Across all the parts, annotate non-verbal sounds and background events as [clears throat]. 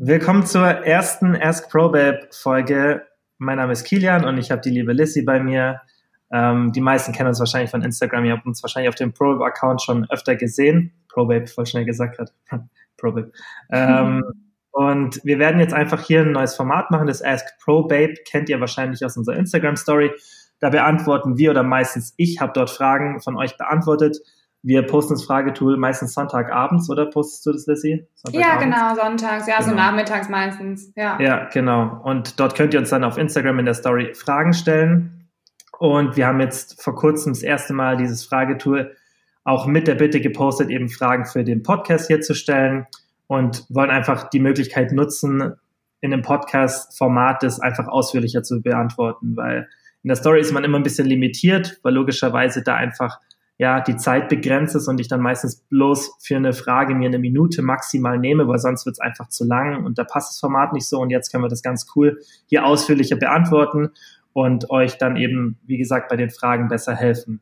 Willkommen zur ersten Ask Pro Babe Folge. Mein Name ist Kilian und ich habe die liebe Lissy bei mir. Ähm, die meisten kennen uns wahrscheinlich von Instagram. Ihr habt uns wahrscheinlich auf dem Pro Account schon öfter gesehen. Pro Babe, voll schnell gesagt gerade. [laughs] Pro Babe. Ähm, [laughs] und wir werden jetzt einfach hier ein neues Format machen. Das Ask Pro Babe kennt ihr wahrscheinlich aus unserer Instagram Story. Da beantworten wir oder meistens ich habe dort Fragen von euch beantwortet wir posten das Fragetool meistens Sonntagabends, oder postest du das, Lissy? Ja, genau, sonntags, ja, genau. so nachmittags meistens, ja. Ja, genau. Und dort könnt ihr uns dann auf Instagram in der Story Fragen stellen. Und wir haben jetzt vor kurzem das erste Mal dieses Fragetool auch mit der Bitte gepostet, eben Fragen für den Podcast hier zu stellen und wollen einfach die Möglichkeit nutzen, in dem Podcast-Format das einfach ausführlicher zu beantworten, weil in der Story ist man immer ein bisschen limitiert, weil logischerweise da einfach ja, die Zeit begrenzt ist und ich dann meistens bloß für eine Frage mir eine Minute maximal nehme, weil sonst wird es einfach zu lang und da passt das Format nicht so und jetzt können wir das ganz cool hier ausführlicher beantworten und euch dann eben, wie gesagt, bei den Fragen besser helfen.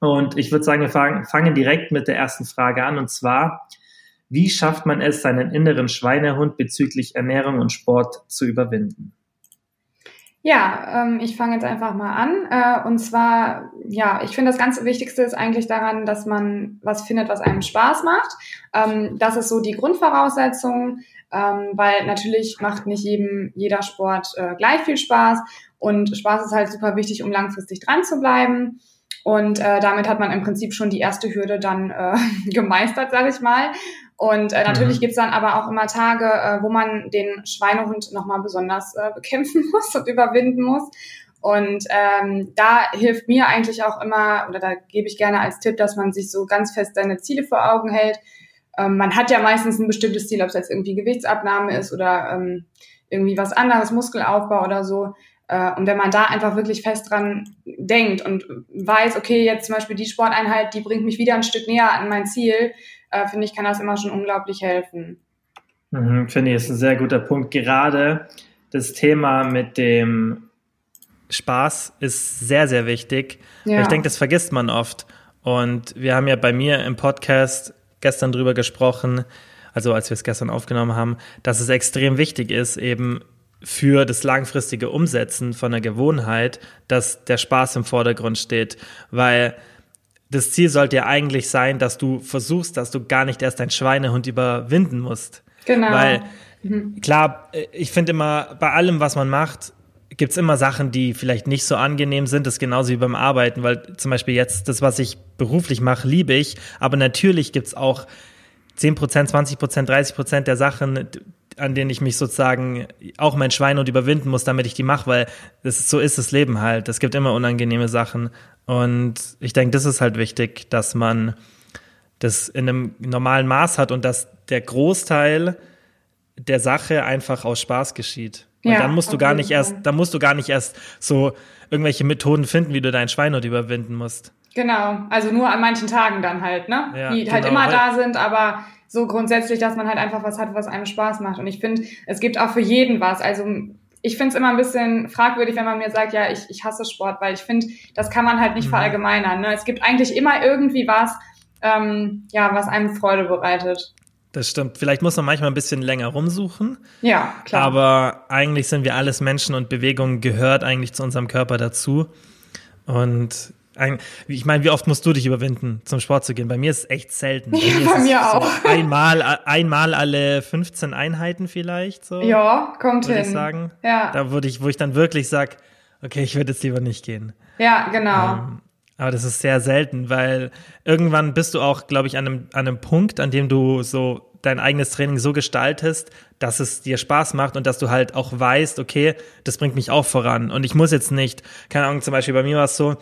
Und ich würde sagen, wir fangen direkt mit der ersten Frage an und zwar, wie schafft man es, seinen inneren Schweinehund bezüglich Ernährung und Sport zu überwinden? Ja, ähm, ich fange jetzt einfach mal an. Äh, und zwar, ja, ich finde das ganz Wichtigste ist eigentlich daran, dass man was findet, was einem Spaß macht. Ähm, das ist so die Grundvoraussetzung, ähm, weil natürlich macht nicht jedem jeder Sport äh, gleich viel Spaß. Und Spaß ist halt super wichtig, um langfristig dran zu bleiben. Und äh, damit hat man im Prinzip schon die erste Hürde dann äh, [laughs] gemeistert, sage ich mal. Und äh, natürlich mhm. gibt's dann aber auch immer Tage, äh, wo man den Schweinehund nochmal besonders äh, [laughs] bekämpfen muss und überwinden muss. Und ähm, da hilft mir eigentlich auch immer, oder da gebe ich gerne als Tipp, dass man sich so ganz fest seine Ziele vor Augen hält. Ähm, man hat ja meistens ein bestimmtes Ziel, ob es jetzt irgendwie Gewichtsabnahme ist oder ähm, irgendwie was anderes, Muskelaufbau oder so. Äh, und wenn man da einfach wirklich fest dran denkt und weiß, okay, jetzt zum Beispiel die Sporteinheit, die bringt mich wieder ein Stück näher an mein Ziel, äh, finde ich, kann das immer schon unglaublich helfen. Mhm, finde ich, ist ein sehr guter Punkt. Gerade das Thema mit dem Spaß ist sehr, sehr wichtig. Ja. Ich denke, das vergisst man oft. Und wir haben ja bei mir im Podcast gestern drüber gesprochen, also als wir es gestern aufgenommen haben, dass es extrem wichtig ist, eben für das langfristige Umsetzen von einer Gewohnheit, dass der Spaß im Vordergrund steht. Weil das Ziel sollte ja eigentlich sein, dass du versuchst, dass du gar nicht erst dein Schweinehund überwinden musst. Genau. Weil, mhm. klar, ich finde immer, bei allem, was man macht, gibt es immer Sachen, die vielleicht nicht so angenehm sind. Das ist genauso wie beim Arbeiten, weil zum Beispiel jetzt das, was ich beruflich mache, liebe ich. Aber natürlich gibt es auch 10%, 20%, 30% der Sachen, an denen ich mich sozusagen auch mein Schweinehund überwinden muss, damit ich die mache, weil ist, so ist das Leben halt. Es gibt immer unangenehme Sachen. Und ich denke, das ist halt wichtig, dass man das in einem normalen Maß hat und dass der Großteil der Sache einfach aus Spaß geschieht. Und ja, dann musst du gar nicht erst, dann musst du gar nicht erst so irgendwelche Methoden finden, wie du deinen Schweinhund überwinden musst. Genau, also nur an manchen Tagen dann halt, ne? Ja, die halt genau, immer da sind, aber so grundsätzlich, dass man halt einfach was hat, was einem Spaß macht. Und ich finde, es gibt auch für jeden was. Also ich finde es immer ein bisschen fragwürdig, wenn man mir sagt, ja, ich, ich hasse Sport, weil ich finde, das kann man halt nicht mhm. verallgemeinern. Ne? Es gibt eigentlich immer irgendwie was, ähm, ja, was einem Freude bereitet. Das stimmt. Vielleicht muss man manchmal ein bisschen länger rumsuchen. Ja, klar. Aber eigentlich sind wir alles Menschen und Bewegung gehört eigentlich zu unserem Körper dazu. Und ich meine, wie oft musst du dich überwinden, zum Sport zu gehen? Bei mir ist es echt selten. Bei ja, mir, bei mir auch. So [laughs] einmal, einmal alle 15 Einheiten vielleicht so. Ja, kommt hin. Ich sagen. Ja. Da würde ich, wo ich dann wirklich sage, okay, ich würde jetzt lieber nicht gehen. Ja, genau. Ähm, aber das ist sehr selten, weil irgendwann bist du auch, glaube ich, an einem, an einem Punkt, an dem du so dein eigenes Training so gestaltest, dass es dir Spaß macht und dass du halt auch weißt, okay, das bringt mich auch voran. Und ich muss jetzt nicht, keine Ahnung, zum Beispiel bei mir war es so,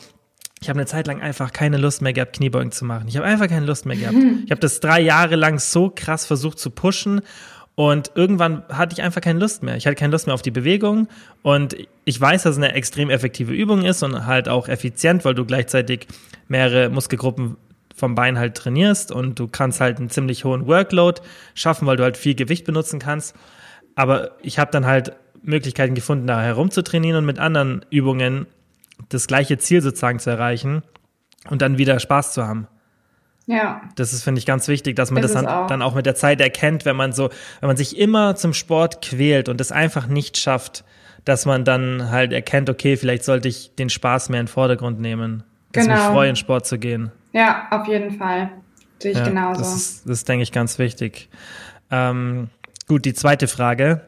ich habe eine Zeit lang einfach keine Lust mehr gehabt, Kniebeugen zu machen. Ich habe einfach keine Lust mehr gehabt. [laughs] Ich habe das drei Jahre lang so krass versucht zu pushen und irgendwann hatte ich einfach keine Lust mehr. Ich hatte keine Lust mehr auf die Bewegung und ich weiß, dass es eine extrem effektive Übung ist und halt auch effizient, weil du gleichzeitig mehrere Muskelgruppen vom Bein halt trainierst und du kannst halt einen ziemlich hohen Workload schaffen, weil du halt viel Gewicht benutzen kannst. Aber ich habe dann halt Möglichkeiten gefunden, da herumzutrainieren und mit anderen Übungen das gleiche Ziel sozusagen zu erreichen und dann wieder Spaß zu haben. Ja. Das ist, finde ich, ganz wichtig, dass man ist das dann auch. dann auch mit der Zeit erkennt, wenn man so, wenn man sich immer zum Sport quält und es einfach nicht schafft, dass man dann halt erkennt, okay, vielleicht sollte ich den Spaß mehr in den Vordergrund nehmen. Dass genau. mich freue, in Sport zu gehen. Ja, auf jeden Fall. Sehe ich ja, genauso. Das ist, das ist, denke ich, ganz wichtig. Ähm, gut, die zweite Frage.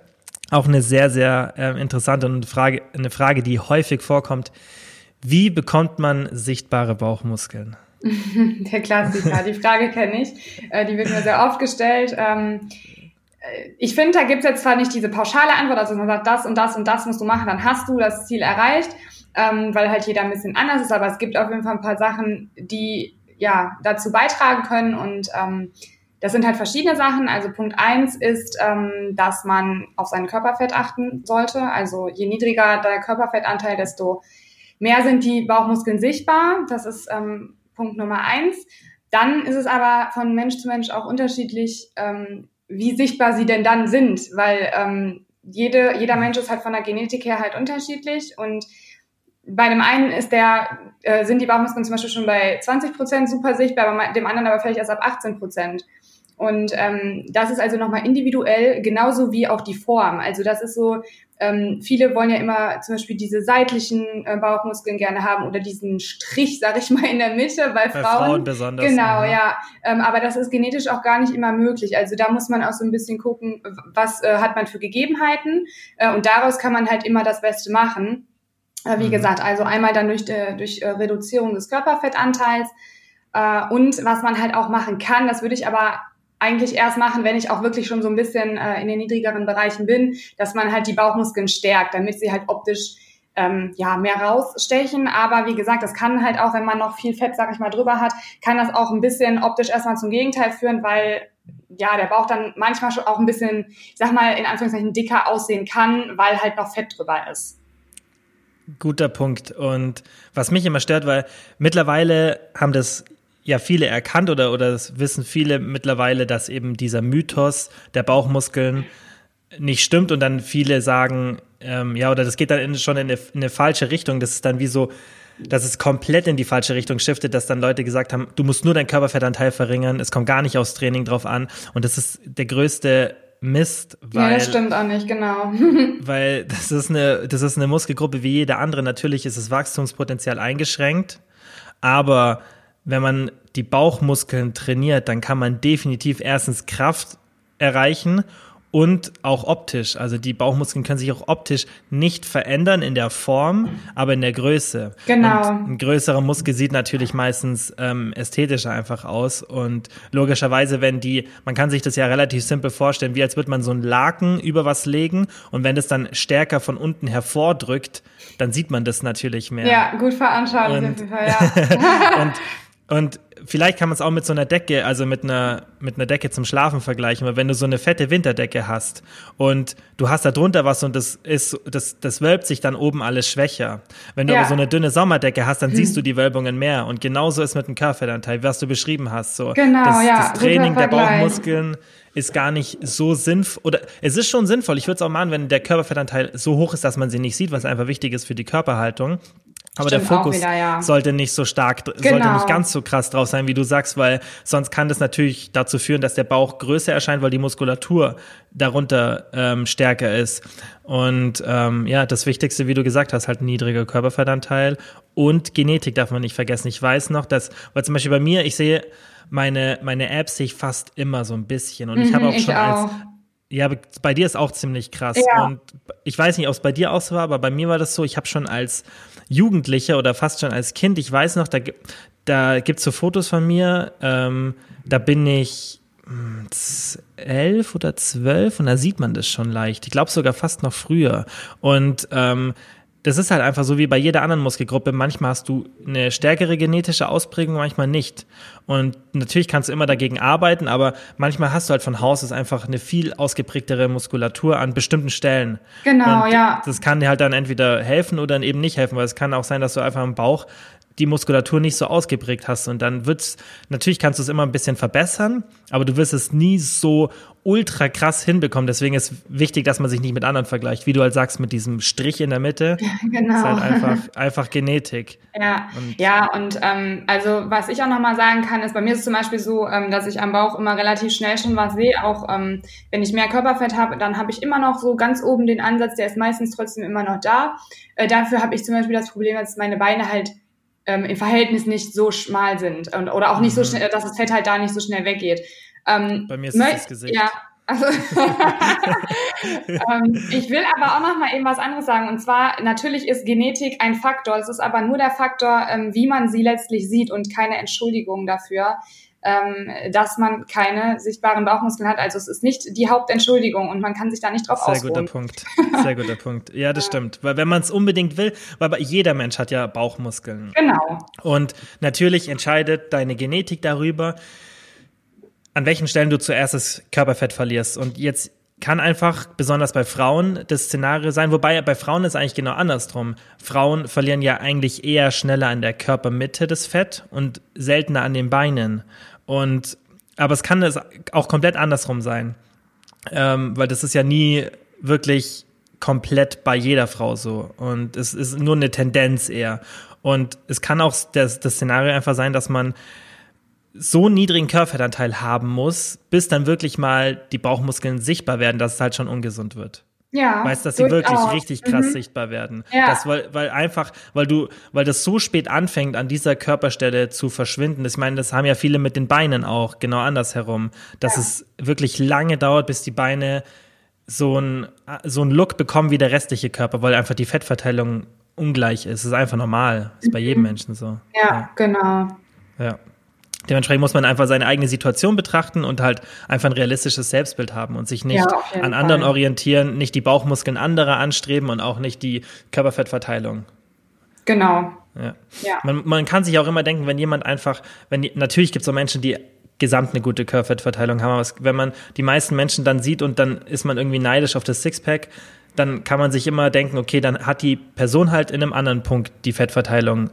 Auch eine sehr, sehr äh, interessante und Frage, eine Frage, die häufig vorkommt. Wie bekommt man sichtbare Bauchmuskeln? [laughs] Der Klassiker, die Frage kenne ich. Äh, die wird mir sehr oft gestellt. Ähm, äh, ich finde, da gibt es jetzt zwar nicht diese pauschale Antwort, also man sagt, das und das und das musst du machen, dann hast du das Ziel erreicht, ähm, weil halt jeder ein bisschen anders ist, aber es gibt auf jeden Fall ein paar Sachen, die ja dazu beitragen können und ähm, das sind halt verschiedene Sachen. Also Punkt eins ist, ähm, dass man auf seinen Körperfett achten sollte. Also je niedriger der Körperfettanteil, desto mehr sind die Bauchmuskeln sichtbar. Das ist ähm, Punkt Nummer eins. Dann ist es aber von Mensch zu Mensch auch unterschiedlich, ähm, wie sichtbar sie denn dann sind, weil ähm, jede, jeder Mensch ist halt von der Genetik her halt unterschiedlich und bei dem einen ist der, äh, sind die Bauchmuskeln zum Beispiel schon bei 20 Prozent super sichtbar, bei dem anderen aber vielleicht erst ab 18 Prozent. Und ähm, das ist also nochmal individuell, genauso wie auch die Form. Also das ist so, ähm, viele wollen ja immer zum Beispiel diese seitlichen äh, Bauchmuskeln gerne haben oder diesen Strich, sag ich mal, in der Mitte bei, bei Frauen. Frauen besonders. Genau, ja. ja. Ähm, aber das ist genetisch auch gar nicht immer möglich. Also da muss man auch so ein bisschen gucken, was äh, hat man für Gegebenheiten. Äh, und daraus kann man halt immer das Beste machen. Äh, wie mhm. gesagt, also einmal dann durch, äh, durch äh, Reduzierung des Körperfettanteils. Äh, und was man halt auch machen kann, das würde ich aber eigentlich erst machen, wenn ich auch wirklich schon so ein bisschen äh, in den niedrigeren Bereichen bin, dass man halt die Bauchmuskeln stärkt, damit sie halt optisch ähm, ja mehr rausstechen. Aber wie gesagt, das kann halt auch, wenn man noch viel Fett, sag ich mal, drüber hat, kann das auch ein bisschen optisch erstmal zum Gegenteil führen, weil ja der Bauch dann manchmal schon auch ein bisschen, ich sag mal, in Anführungszeichen dicker aussehen kann, weil halt noch Fett drüber ist. Guter Punkt. Und was mich immer stört, weil mittlerweile haben das ja viele erkannt oder, oder das wissen viele mittlerweile, dass eben dieser Mythos der Bauchmuskeln nicht stimmt und dann viele sagen, ähm, ja, oder das geht dann in, schon in eine, in eine falsche Richtung. Das ist dann wie so, dass es komplett in die falsche Richtung shiftet, dass dann Leute gesagt haben, du musst nur deinen Körperfettanteil verringern, es kommt gar nicht aufs Training drauf an. Und das ist der größte Mist, weil. Ja, das stimmt auch nicht, genau. [laughs] [laughs] weil das ist eine, das ist eine Muskelgruppe wie jede andere. Natürlich ist das Wachstumspotenzial eingeschränkt, aber wenn man die Bauchmuskeln trainiert, dann kann man definitiv erstens Kraft erreichen und auch optisch. Also die Bauchmuskeln können sich auch optisch nicht verändern in der Form, aber in der Größe. Genau. Und ein größerer Muskel sieht natürlich meistens ähm, ästhetischer einfach aus. Und logischerweise, wenn die, man kann sich das ja relativ simpel vorstellen, wie als würde man so einen Laken über was legen und wenn das dann stärker von unten hervordrückt, dann sieht man das natürlich mehr. Ja, gut veranschaulicht auf ja. [laughs] und und vielleicht kann man es auch mit so einer Decke, also mit einer, mit einer Decke zum Schlafen vergleichen, weil wenn du so eine fette Winterdecke hast und du hast da drunter was und das ist, das, das wölbt sich dann oben alles schwächer. Wenn du ja. aber so eine dünne Sommerdecke hast, dann hm. siehst du [clears throat] die Wölbungen mehr. Und genauso ist mit dem Körperfettanteil, was du beschrieben hast. So. Genau, das, ja. Das Training der Bauchmuskeln ist gar nicht so sinnvoll, oder es ist schon sinnvoll. Ich würde es auch machen, wenn der Körperfettanteil so hoch ist, dass man sie nicht sieht, was einfach wichtig ist für die Körperhaltung. Aber Stimmt der Fokus wieder, ja. sollte nicht so stark, genau. sollte nicht ganz so krass drauf sein, wie du sagst, weil sonst kann das natürlich dazu führen, dass der Bauch größer erscheint, weil die Muskulatur darunter ähm, stärker ist. Und ähm, ja, das Wichtigste, wie du gesagt hast, halt ein niedriger Körperfettanteil und Genetik darf man nicht vergessen. Ich weiß noch, dass, weil zum Beispiel bei mir, ich sehe meine, meine Apps sehe ich fast immer so ein bisschen. Und ich habe mhm, auch schon auch. als ja, bei dir ist auch ziemlich krass. Ja. Und ich weiß nicht, ob es bei dir auch so war, aber bei mir war das so, ich habe schon als Jugendlicher oder fast schon als Kind, ich weiß noch, da, da gibt es so Fotos von mir, ähm, da bin ich hm, elf oder zwölf und da sieht man das schon leicht. Ich glaube sogar fast noch früher. Und ähm, das ist halt einfach so wie bei jeder anderen Muskelgruppe. Manchmal hast du eine stärkere genetische Ausprägung, manchmal nicht. Und natürlich kannst du immer dagegen arbeiten, aber manchmal hast du halt von Haus aus einfach eine viel ausgeprägtere Muskulatur an bestimmten Stellen. Genau, Und ja. Das kann dir halt dann entweder helfen oder dann eben nicht helfen, weil es kann auch sein, dass du einfach im Bauch die Muskulatur nicht so ausgeprägt hast. Und dann wird's, natürlich kannst du es immer ein bisschen verbessern, aber du wirst es nie so ultra krass hinbekommen. Deswegen ist wichtig, dass man sich nicht mit anderen vergleicht. Wie du halt sagst, mit diesem Strich in der Mitte. [laughs] genau. Ist halt einfach, einfach Genetik. Ja, und, ja, und ähm, also was ich auch nochmal sagen kann, ist, bei mir ist es zum Beispiel so, ähm, dass ich am Bauch immer relativ schnell schon was sehe. Auch ähm, wenn ich mehr Körperfett habe, dann habe ich immer noch so ganz oben den Ansatz, der ist meistens trotzdem immer noch da. Äh, dafür habe ich zum Beispiel das Problem, dass meine Beine halt ähm, im Verhältnis nicht so schmal sind und, oder auch nicht mhm. so schnell, dass das Fett halt da nicht so schnell weggeht. Ähm, Bei mir ist es das Gesicht. Ja, also [laughs] ähm, ich will aber auch noch mal eben was anderes sagen. Und zwar, natürlich ist Genetik ein Faktor. Es ist aber nur der Faktor, ähm, wie man sie letztlich sieht und keine Entschuldigung dafür, ähm, dass man keine sichtbaren Bauchmuskeln hat. Also es ist nicht die Hauptentschuldigung und man kann sich da nicht drauf Sehr ausruhen. guter Punkt. Sehr guter [laughs] Punkt. Ja, das stimmt. Weil wenn man es unbedingt will, weil jeder Mensch hat ja Bauchmuskeln. Genau. Und natürlich entscheidet deine Genetik darüber, an welchen Stellen du zuerst das Körperfett verlierst. Und jetzt kann einfach, besonders bei Frauen, das Szenario sein, wobei bei Frauen ist eigentlich genau andersrum. Frauen verlieren ja eigentlich eher schneller an der Körpermitte das Fett und seltener an den Beinen. Und aber es kann es auch komplett andersrum sein. Ähm, weil das ist ja nie wirklich komplett bei jeder Frau so. Und es ist nur eine Tendenz eher. Und es kann auch das, das Szenario einfach sein, dass man so niedrigen Körperfettanteil haben muss, bis dann wirklich mal die Bauchmuskeln sichtbar werden, dass es halt schon ungesund wird. Ja. Weißt, dass sie wirklich auch. richtig krass mhm. sichtbar werden. Ja. Das, weil, weil einfach, weil du, weil das so spät anfängt, an dieser Körperstelle zu verschwinden. Ich meine, das haben ja viele mit den Beinen auch, genau andersherum, dass ja. es wirklich lange dauert, bis die Beine so ein, so ein Look bekommen wie der restliche Körper, weil einfach die Fettverteilung ungleich ist. Das ist einfach normal. Das ist bei jedem mhm. Menschen so. Ja, ja. genau. Ja. Dementsprechend muss man einfach seine eigene Situation betrachten und halt einfach ein realistisches Selbstbild haben und sich nicht ja, an anderen Fall. orientieren, nicht die Bauchmuskeln anderer anstreben und auch nicht die Körperfettverteilung. Genau. Ja. ja. Man, man kann sich auch immer denken, wenn jemand einfach, wenn natürlich gibt es auch Menschen, die gesamt eine gute Körperfettverteilung haben, aber wenn man die meisten Menschen dann sieht und dann ist man irgendwie neidisch auf das Sixpack, dann kann man sich immer denken, okay, dann hat die Person halt in einem anderen Punkt die Fettverteilung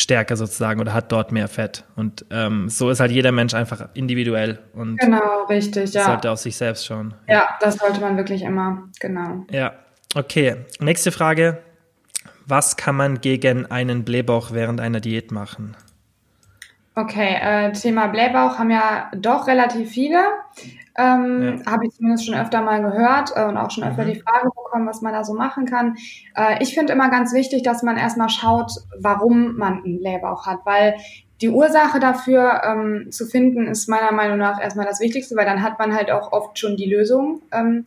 stärker sozusagen oder hat dort mehr Fett. Und ähm, so ist halt jeder Mensch einfach individuell und genau, richtig, ja. sollte auf sich selbst schauen. Ja. ja, das sollte man wirklich immer, genau. Ja, okay. Nächste Frage. Was kann man gegen einen Blähbauch während einer Diät machen? Okay, äh, Thema Blähbauch haben ja doch relativ viele. Ähm, ja. Habe ich zumindest schon öfter mal gehört äh, und auch schon öfter mhm. die Frage bekommen, was man da so machen kann. Äh, ich finde immer ganz wichtig, dass man erstmal schaut, warum man einen Blähbauch hat, weil die Ursache dafür ähm, zu finden, ist meiner Meinung nach erstmal das Wichtigste, weil dann hat man halt auch oft schon die Lösung. Ähm,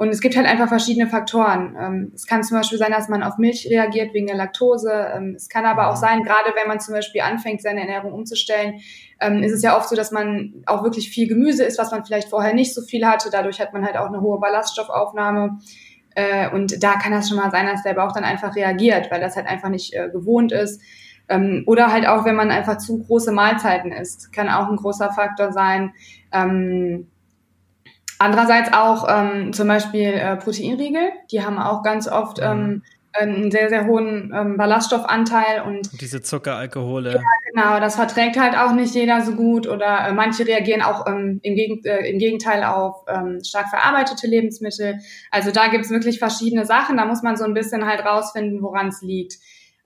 und es gibt halt einfach verschiedene Faktoren. Ähm, es kann zum Beispiel sein, dass man auf Milch reagiert wegen der Laktose. Ähm, es kann aber auch mhm. sein, gerade wenn man zum Beispiel anfängt, seine Ernährung umzustellen, ähm, ist es ja oft so, dass man auch wirklich viel Gemüse isst, was man vielleicht vorher nicht so viel hatte. Dadurch hat man halt auch eine hohe Ballaststoffaufnahme. Äh, und da kann das schon mal sein, dass der Bauch dann einfach reagiert, weil das halt einfach nicht äh, gewohnt ist. oder halt auch, wenn man einfach zu große Mahlzeiten isst, kann auch ein großer Faktor sein. Andererseits auch ähm, zum Beispiel äh, Proteinriegel, die haben auch ganz oft mhm. ähm, einen sehr, sehr hohen ähm, Ballaststoffanteil und diese Zuckeralkohole. Ja, genau, das verträgt halt auch nicht jeder so gut oder äh, manche reagieren auch ähm, im, Gegen äh, im Gegenteil auf ähm, stark verarbeitete Lebensmittel. Also da gibt's wirklich verschiedene Sachen, da muss man so ein bisschen halt rausfinden, woran es liegt.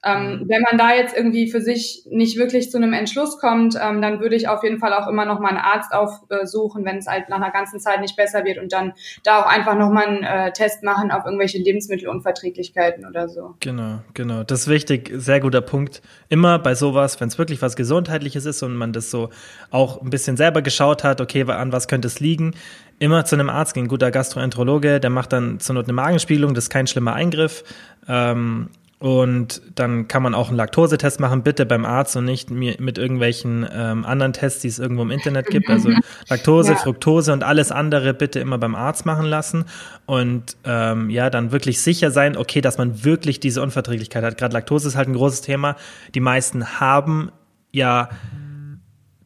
Ähm, mhm. wenn man da jetzt irgendwie für sich nicht wirklich zu einem Entschluss kommt, ähm, dann würde ich auf jeden Fall auch immer noch mal einen Arzt aufsuchen, wenn es halt nach einer ganzen Zeit nicht besser wird und dann da auch einfach noch mal einen äh, Test machen auf irgendwelche Lebensmittelunverträglichkeiten oder so. Genau, genau. Das ist wichtig, sehr guter Punkt. Immer bei sowas, wenn es wirklich was Gesundheitliches ist und man das so auch ein bisschen selber geschaut hat, okay, an was könnte es liegen, immer zu einem Arzt gehen, guter Gastroenterologe, der macht dann zur Not eine Magenspiegelung, das ist kein schlimmer Eingriff. Ähm, und dann kann man auch einen Laktosetest machen, bitte beim Arzt und nicht mit irgendwelchen ähm, anderen Tests, die es irgendwo im Internet gibt. Also [laughs] Laktose, ja. Fructose und alles andere bitte immer beim Arzt machen lassen. Und ähm, ja, dann wirklich sicher sein, okay, dass man wirklich diese Unverträglichkeit hat. Gerade Laktose ist halt ein großes Thema. Die meisten haben ja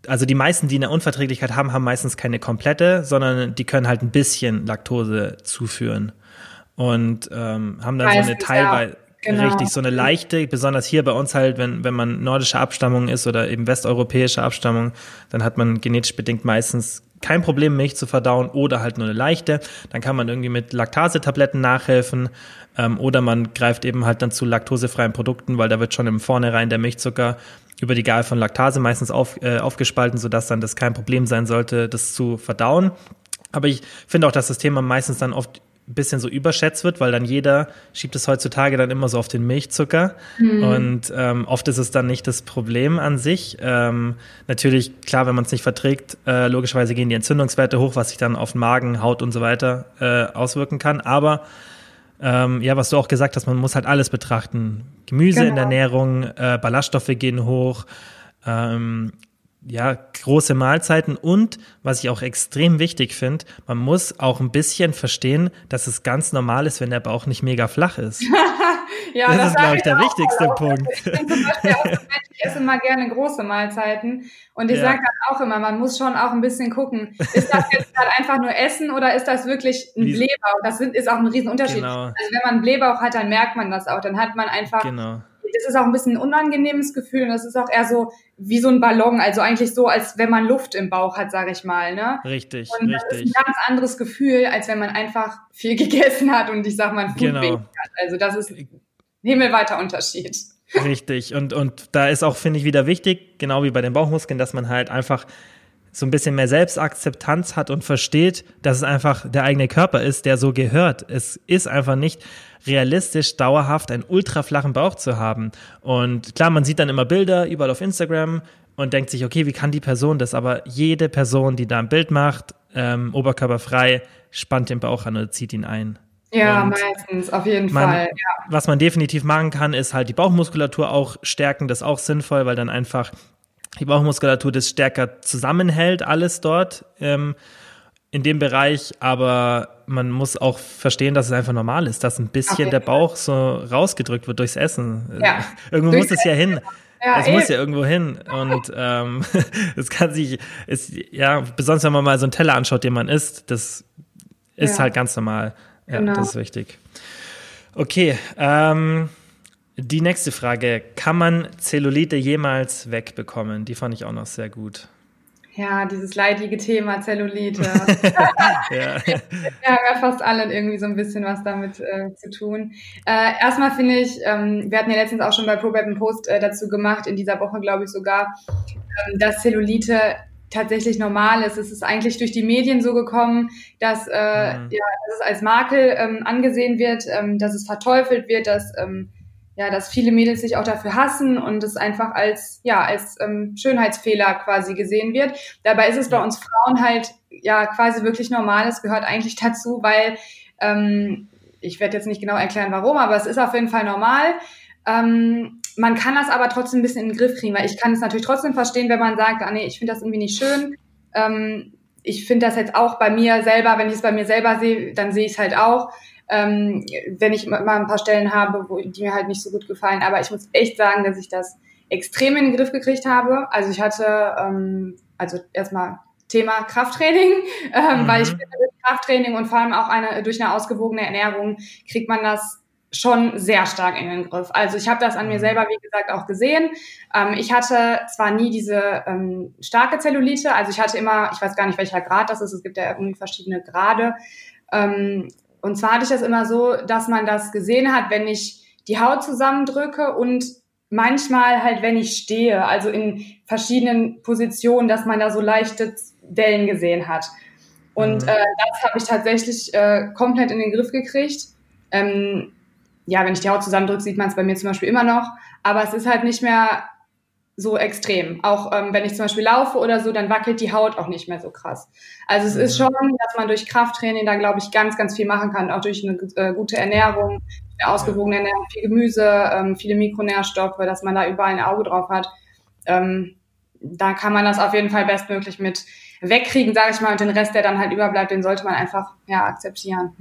also die meisten, die eine Unverträglichkeit haben, haben meistens keine komplette, sondern die können halt ein bisschen Laktose zuführen und ähm, haben dann Meistens, so eine teilweise, Genau. Richtig, so eine leichte, besonders hier bei uns halt, wenn, wenn man nordische Abstammung ist oder eben westeuropäische Abstammung, dann hat man genetisch bedingt meistens kein Problem, Milch zu verdauen oder halt nur eine leichte. Dann kann man irgendwie mit Laktasetabletten nachhelfen ähm, oder man greift eben halt dann zu laktosefreien Produkten, weil da wird schon im Vornherein der Milchzucker über die Gabe von Laktase meistens auf, äh, aufgespalten, sodass dann das kein Problem sein sollte, das zu verdauen. Aber ich finde auch, dass das Thema meistens dann oft bisschen so überschätzt wird, weil dann jeder schiebt es heutzutage dann immer so auf den Milchzucker. Mhm. Und ähm, oft ist es dann nicht das Problem an sich. Ähm, natürlich, klar, wenn man es nicht verträgt, äh, logischerweise gehen die Entzündungswerte hoch, was sich dann auf Magen, Haut und so weiter äh, auswirken kann. Aber ähm, ja, was du auch gesagt hast, man muss halt alles betrachten. Gemüse genau. in der. Ernährung, äh, Ballaststoffe gehen hoch, ähm, ja, große Mahlzeiten und was ich auch extrem wichtig finde, man muss auch ein bisschen verstehen, dass es ganz normal ist, wenn der Bauch nicht mega flach ist. [laughs] ja, das, das ist, glaube ich, der wichtigste auch. Punkt. Ich, bin zum Beispiel auch Mensch, ich esse immer gerne große Mahlzeiten und ich ja. sage dann auch immer, man muss schon auch ein bisschen gucken, ist das jetzt gerade einfach nur Essen oder ist das wirklich ein Blähbauch? Das ist auch ein Riesenunterschied. Genau. Also wenn man einen Blähbauch hat, dann merkt man das auch. Dann hat man einfach genau das ist auch ein bisschen ein unangenehmes Gefühl und das ist auch eher so wie so ein Ballon, also eigentlich so, als wenn man Luft im Bauch hat, sage ich mal. Ne? Richtig, und das richtig. ist ein ganz anderes Gefühl, als wenn man einfach viel [laughs] gegessen hat und ich sag mal, Food genau. hat. Also das ist ein himmelweiter Unterschied. Richtig. Und, und da ist auch, finde ich, wieder wichtig, genau wie bei den Bauchmuskeln, dass man halt einfach so ein bisschen mehr Selbstakzeptanz hat und versteht, dass es einfach der eigene Körper ist, der so gehört. Es ist einfach nicht realistisch dauerhaft einen ultraflachen Bauch zu haben. Und klar, man sieht dann immer Bilder überall auf Instagram und denkt sich, okay, wie kann die Person das? Aber jede Person, die da ein Bild macht, ähm, oberkörperfrei, spannt den Bauch an oder zieht ihn ein. Ja, und meistens, auf jeden man, Fall. Ja. Was man definitiv machen kann, ist halt die Bauchmuskulatur auch stärken, das ist auch sinnvoll, weil dann einfach die Bauchmuskulatur das stärker zusammenhält, alles dort. Ähm, in dem Bereich, aber man muss auch verstehen, dass es einfach normal ist, dass ein bisschen der Bauch so rausgedrückt wird durchs Essen. Ja. Irgendwo muss es ja hin. Ja, es muss ja irgendwo hin. Und ähm, [laughs] es kann sich, ist, ja, besonders wenn man mal so einen Teller anschaut, den man isst, das ist ja. halt ganz normal. Ja, genau. das ist wichtig. Okay, ähm, die nächste Frage. Kann man Zellulite jemals wegbekommen? Die fand ich auch noch sehr gut. Ja, dieses leidige Thema Zellulite. [laughs] ja. Wir haben ja fast alle irgendwie so ein bisschen was damit äh, zu tun. Äh, erstmal finde ich, ähm, wir hatten ja letztens auch schon bei ProBab einen Post äh, dazu gemacht, in dieser Woche glaube ich sogar, ähm, dass Zellulite tatsächlich normal ist. Es ist eigentlich durch die Medien so gekommen, dass, äh, mhm. ja, dass es als Makel ähm, angesehen wird, ähm, dass es verteufelt wird, dass ähm, ja, dass viele Mädels sich auch dafür hassen und es einfach als, ja, als ähm, Schönheitsfehler quasi gesehen wird. Dabei ist es bei uns Frauen halt ja quasi wirklich normal. Es gehört eigentlich dazu, weil ähm, ich werde jetzt nicht genau erklären, warum, aber es ist auf jeden Fall normal. Ähm, man kann das aber trotzdem ein bisschen in den Griff kriegen, weil ich kann es natürlich trotzdem verstehen, wenn man sagt, ah nee, ich finde das irgendwie nicht schön. Ähm, ich finde das jetzt auch bei mir selber, wenn ich es bei mir selber sehe, dann sehe ich es halt auch ähm, wenn ich mal ein paar Stellen habe, wo die mir halt nicht so gut gefallen. Aber ich muss echt sagen, dass ich das extrem in den Griff gekriegt habe. Also ich hatte, ähm, also erstmal Thema Krafttraining, [laughs] ähm, mhm. weil ich finde, durch Krafttraining und vor allem auch eine, durch eine ausgewogene Ernährung kriegt man das schon sehr stark in den Griff. Also ich habe das an mir mhm. selber, wie gesagt, auch gesehen. Ähm, ich hatte zwar nie diese ähm, starke Zellulite, also ich hatte immer, ich weiß gar nicht, welcher Grad das ist, es gibt ja irgendwie verschiedene Grade. Ähm, und zwar hatte ich das immer so, dass man das gesehen hat, wenn ich die Haut zusammendrücke und manchmal halt, wenn ich stehe, also in verschiedenen Positionen, dass man da so leichte Dellen gesehen hat. Und mhm. äh, das habe ich tatsächlich äh, komplett in den Griff gekriegt. Ähm, ja, wenn ich die Haut zusammendrücke, sieht man es bei mir zum Beispiel immer noch. Aber es ist halt nicht mehr so extrem. Auch ähm, wenn ich zum Beispiel laufe oder so, dann wackelt die Haut auch nicht mehr so krass. Also es mhm. ist schon, dass man durch Krafttraining da, glaube ich, ganz, ganz viel machen kann. Auch durch eine äh, gute Ernährung, eine ausgewogene Ernährung, viel Gemüse, ähm, viele Mikronährstoffe, dass man da überall ein Auge drauf hat. Ähm, da kann man das auf jeden Fall bestmöglich mit wegkriegen, sage ich mal. Und den Rest, der dann halt überbleibt, den sollte man einfach ja akzeptieren.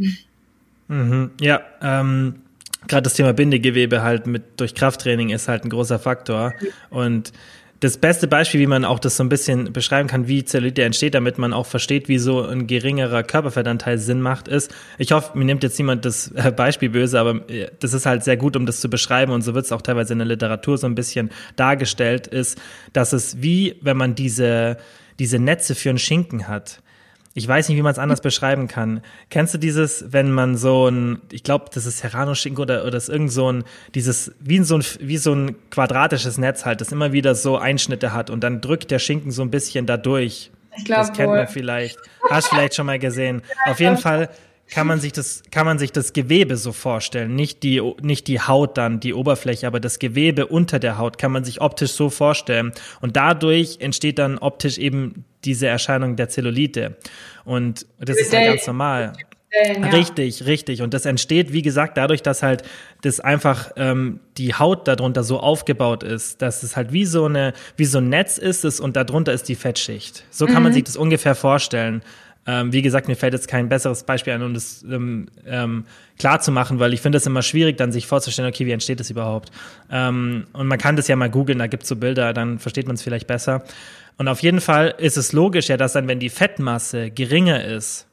Mhm. Ja, ähm, gerade das Thema Bindegewebe halt mit durch Krafttraining ist halt ein großer Faktor. Und das beste Beispiel, wie man auch das so ein bisschen beschreiben kann, wie Zellulite entsteht, damit man auch versteht, wie so ein geringerer Körperfettanteil Sinn macht, ist, ich hoffe, mir nimmt jetzt niemand das äh, Beispiel böse, aber äh, das ist halt sehr gut, um das zu beschreiben und so wird es auch teilweise in der Literatur so ein bisschen dargestellt, ist, dass es wie, wenn man diese, diese Netze für einen Schinken hat, ich weiß nicht, wie man es anders beschreiben kann. Kennst du dieses, wenn man so ein, ich glaube, das ist Serrano-Schinken oder, oder das ist irgend so ein, dieses, wie so ein, wie so ein quadratisches Netz halt, das immer wieder so Einschnitte hat und dann drückt der Schinken so ein bisschen da durch. Ich glaube, das kennt wohl. man vielleicht. Hast vielleicht schon mal gesehen. [laughs] Auf jeden Fall kann man sich das, kann man sich das Gewebe so vorstellen. Nicht die, nicht die Haut dann, die Oberfläche, aber das Gewebe unter der Haut kann man sich optisch so vorstellen. Und dadurch entsteht dann optisch eben diese Erscheinung der Zellulite. Und das ist ja ganz normal. Ja. Richtig, richtig. Und das entsteht, wie gesagt, dadurch, dass halt das einfach ähm, die Haut darunter so aufgebaut ist, dass es halt wie so eine, wie so ein Netz ist es und darunter ist die Fettschicht. So kann mhm. man sich das ungefähr vorstellen. Ähm, wie gesagt, mir fällt jetzt kein besseres Beispiel ein, um das ähm, ähm, klar zu machen, weil ich finde es immer schwierig, dann sich vorzustellen, okay, wie entsteht das überhaupt? Ähm, und man kann das ja mal googeln, da gibt es so Bilder, dann versteht man es vielleicht besser. Und auf jeden Fall ist es logisch ja, dass dann, wenn die Fettmasse geringer ist,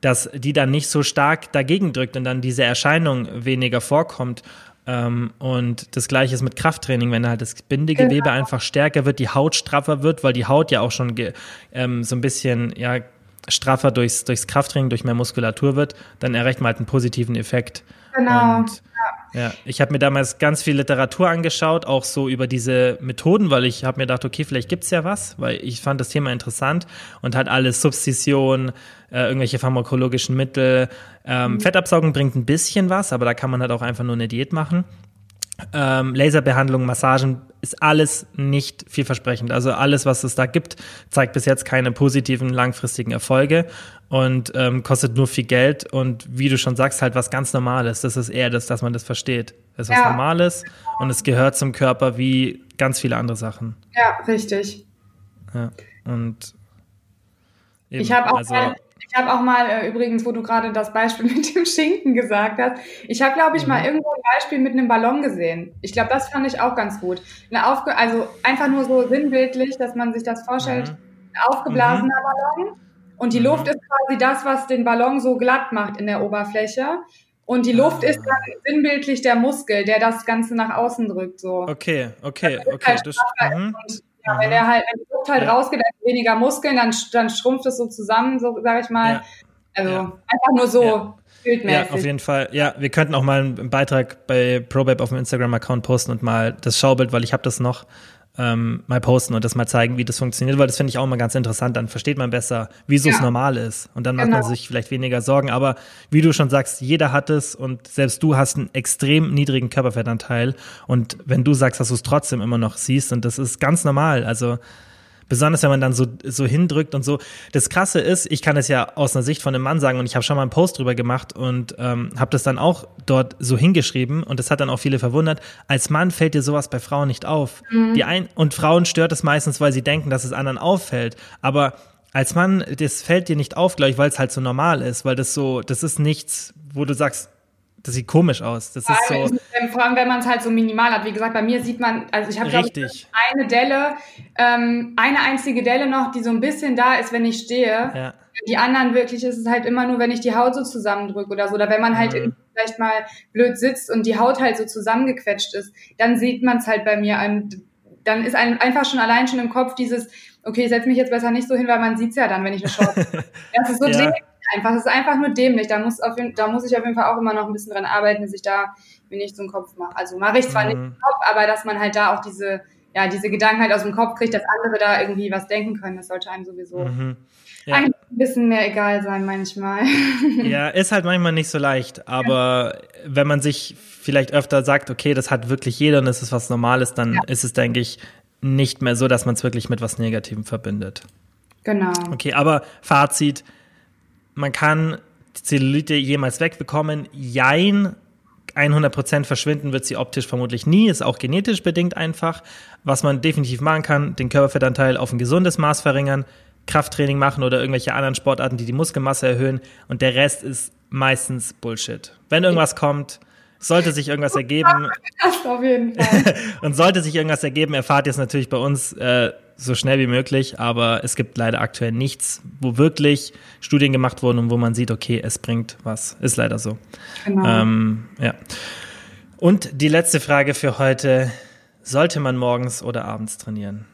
dass die dann nicht so stark dagegen drückt und dann diese Erscheinung weniger vorkommt. Ähm, und das gleiche ist mit Krafttraining, wenn halt das Bindegewebe genau. einfach stärker wird, die Haut straffer wird, weil die Haut ja auch schon ähm, so ein bisschen ja straffer durchs, durchs Krafttraining, durch mehr Muskulatur wird, dann erreicht man halt einen positiven Effekt. Genau. Und, ja. ja. ich habe mir damals ganz viel Literatur angeschaut, auch so über diese Methoden, weil ich habe mir gedacht, okay, vielleicht gibt's ja was, weil ich fand das Thema interessant und halt alles Substitution, äh, irgendwelche pharmakologischen Mittel. Ähm, mhm. Fettabsaugen bringt ein bisschen was, aber da kann man halt auch einfach nur eine Diät machen ähm, Laserbehandlung, Massagen ist alles nicht vielversprechend. Also alles, was es da gibt, zeigt bis jetzt keine positiven langfristigen Erfolge und ähm, kostet nur viel Geld und wie du schon sagst, halt was ganz Normales. Das ist eher das, dass man das versteht. Es ist ja. was Normales und es gehört zum Körper wie ganz viele andere Sachen. Ja, richtig. Ja, und eben, ich habe auch also, ich habe auch mal, äh, übrigens, wo du gerade das Beispiel [laughs] mit dem Schinken gesagt hast, ich habe, glaube ich, mhm. mal irgendwo ein Beispiel mit einem Ballon gesehen. Ich glaube, das fand ich auch ganz gut. also einfach nur so sinnbildlich, dass man sich das vorstellt, mhm. ein aufgeblasener mhm. Ballon. Und die mhm. Luft ist quasi das, was den Ballon so glatt macht in der Oberfläche. Und die Luft ist dann sinnbildlich der Muskel, der das Ganze nach außen drückt. So. Okay, okay, okay. Halt das, mhm. Ja, wenn der halt, wenn die Luft halt ja. rausgeht, dann weniger Muskeln, dann, dann schrumpft es so zusammen, so sage ich mal. Ja. Also ja. einfach nur so. Ja, auf jeden Fall. Ja, wir könnten auch mal einen Beitrag bei ProBab auf dem Instagram-Account posten und mal das Schaubild, weil ich habe das noch, ähm, mal posten und das mal zeigen, wie das funktioniert, weil das finde ich auch immer ganz interessant. Dann versteht man besser, wieso ja. es normal ist. Und dann macht genau. man sich vielleicht weniger Sorgen. Aber wie du schon sagst, jeder hat es und selbst du hast einen extrem niedrigen Körperfettanteil. Und wenn du sagst, dass du es trotzdem immer noch siehst, und das ist ganz normal. Also Besonders wenn man dann so, so hindrückt und so. Das Krasse ist, ich kann es ja aus einer Sicht von einem Mann sagen und ich habe schon mal einen Post drüber gemacht und ähm, habe das dann auch dort so hingeschrieben und das hat dann auch viele verwundert. Als Mann fällt dir sowas bei Frauen nicht auf. Mhm. Die ein und Frauen stört es meistens, weil sie denken, dass es anderen auffällt. Aber als Mann, das fällt dir nicht auf, glaube ich, weil es halt so normal ist, weil das so, das ist nichts, wo du sagst, das sieht komisch aus. Das ist so. Vor allem, wenn man es halt so minimal hat. Wie gesagt, bei mir sieht man, also ich habe glaube ich eine Delle, ähm, eine einzige Delle noch, die so ein bisschen da ist, wenn ich stehe. Ja. Die anderen wirklich ist es halt immer nur, wenn ich die Haut so zusammendrücke oder so. Oder wenn man halt mhm. vielleicht mal blöd sitzt und die Haut halt so zusammengequetscht ist, dann sieht man es halt bei mir. an. dann ist einem einfach schon allein schon im Kopf dieses, okay, ich setze mich jetzt besser nicht so hin, weil man sieht es ja dann, wenn ich eine Short. [laughs] das ist so ja einfach. Es ist einfach nur dämlich. Da muss, auf, da muss ich auf jeden Fall auch immer noch ein bisschen dran arbeiten, dass ich da mir nicht so einen Kopf mache. Also mache ich zwar mhm. nicht im Kopf, aber dass man halt da auch diese, ja, diese Gedanken halt aus dem Kopf kriegt, dass andere da irgendwie was denken können, das sollte einem sowieso mhm. ja. ein bisschen mehr egal sein manchmal. [laughs] Ja, ist halt manchmal nicht so leicht, aber ja. wenn man sich vielleicht öfter sagt, okay, das hat wirklich jeder und es ist was Normales, dann ja. ist es, denke ich, nicht mehr so, dass man es wirklich mit was Negativem verbindet. Genau. Okay, aber Fazit, man kann Zellulite jemals wegbekommen. Jein, 100% verschwinden wird sie optisch vermutlich nie, ist auch genetisch bedingt einfach. Was man definitiv machen kann, den Körperfettanteil auf ein gesundes Maß verringern, Krafttraining machen oder irgendwelche anderen Sportarten, die die Muskelmasse erhöhen und der Rest ist meistens Bullshit. Wenn irgendwas kommt, sollte sich irgendwas ergeben. [laughs] Auf jeden Fall. [laughs] und sollte sich irgendwas ergeben, erfahrt ihr es natürlich bei uns äh, so schnell wie möglich. Aber es gibt leider aktuell nichts, wo wirklich Studien gemacht wurden und wo man sieht, okay, es bringt was. Ist leider so. Genau. Ähm, ja. Und die letzte Frage für heute. Sollte man morgens oder abends trainieren?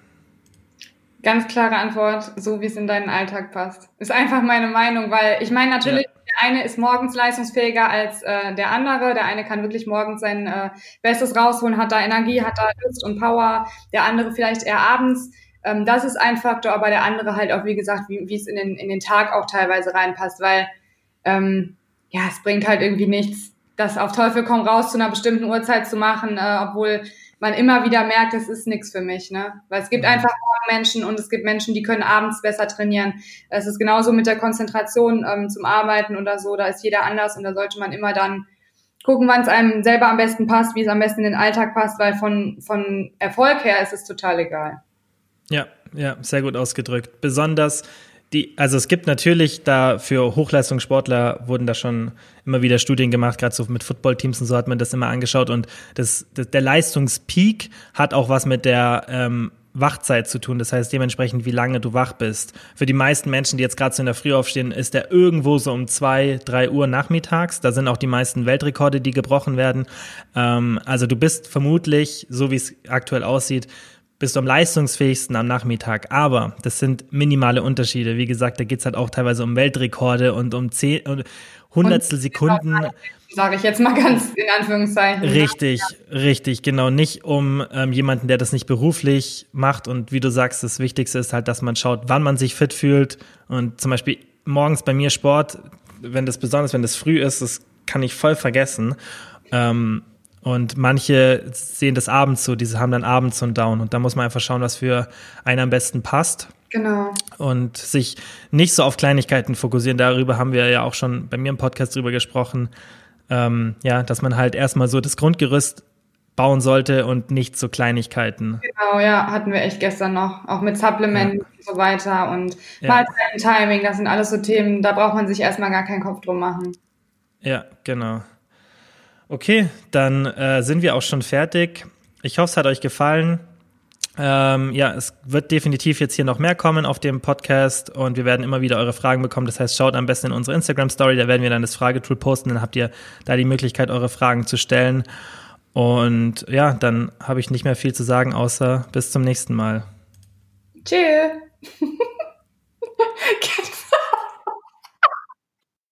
Ganz klare Antwort, so wie es in deinen Alltag passt. Ist einfach meine Meinung, weil ich meine natürlich, ja. der eine ist morgens leistungsfähiger als äh, der andere. Der eine kann wirklich morgens sein äh, Bestes rausholen, hat da Energie, hat da Lust und Power. Der andere vielleicht eher abends. Ähm, das ist ein Faktor, aber der andere halt auch, wie gesagt, wie, wie es in den, in den Tag auch teilweise reinpasst, weil ähm, ja, es bringt halt irgendwie nichts, das auf Teufel komm raus zu einer bestimmten Uhrzeit zu machen, äh, obwohl man immer wieder merkt, es ist nichts für mich, ne? Weil es gibt mhm. einfach Menschen und es gibt Menschen, die können abends besser trainieren. Es ist genauso mit der Konzentration ähm, zum Arbeiten oder so, da ist jeder anders und da sollte man immer dann gucken, wann es einem selber am besten passt, wie es am besten in den Alltag passt, weil von, von Erfolg her ist es total egal. Ja, ja, sehr gut ausgedrückt. Besonders die, also es gibt natürlich da für Hochleistungssportler wurden da schon immer wieder Studien gemacht, gerade so mit Footballteams und so hat man das immer angeschaut und das, das der Leistungspeak hat auch was mit der ähm, Wachzeit zu tun, das heißt dementsprechend, wie lange du wach bist. Für die meisten Menschen, die jetzt gerade so in der Früh aufstehen, ist der irgendwo so um zwei, drei Uhr nachmittags. Da sind auch die meisten Weltrekorde, die gebrochen werden. Ähm, also du bist vermutlich, so wie es aktuell aussieht, bist du am leistungsfähigsten am Nachmittag. Aber das sind minimale Unterschiede. Wie gesagt, da geht's halt auch teilweise um Weltrekorde und um zehn, und Hundertstel Sekunden. Sage ich jetzt mal ganz in Anführungszeichen. Richtig, ja. richtig, genau. Nicht um ähm, jemanden, der das nicht beruflich macht. Und wie du sagst, das Wichtigste ist halt, dass man schaut, wann man sich fit fühlt. Und zum Beispiel morgens bei mir Sport, wenn das besonders, wenn das früh ist, das kann ich voll vergessen. Ähm, und manche sehen das abends so, diese haben dann abends so einen Down. Und da muss man einfach schauen, was für einen am besten passt. Genau. Und sich nicht so auf Kleinigkeiten fokussieren. Darüber haben wir ja auch schon bei mir im Podcast drüber gesprochen. Ähm, ja, dass man halt erstmal so das Grundgerüst bauen sollte und nicht so Kleinigkeiten. Genau, ja, hatten wir echt gestern noch. Auch mit Supplementen ja. und so weiter und ja. Timing, das sind alles so Themen, da braucht man sich erstmal gar keinen Kopf drum machen. Ja, genau. Okay, dann äh, sind wir auch schon fertig. Ich hoffe, es hat euch gefallen. Ähm, ja, es wird definitiv jetzt hier noch mehr kommen auf dem Podcast und wir werden immer wieder eure Fragen bekommen. Das heißt, schaut am besten in unsere Instagram-Story, da werden wir dann das Fragetool posten, dann habt ihr da die Möglichkeit, eure Fragen zu stellen. Und ja, dann habe ich nicht mehr viel zu sagen, außer bis zum nächsten Mal. Tschüss. [laughs]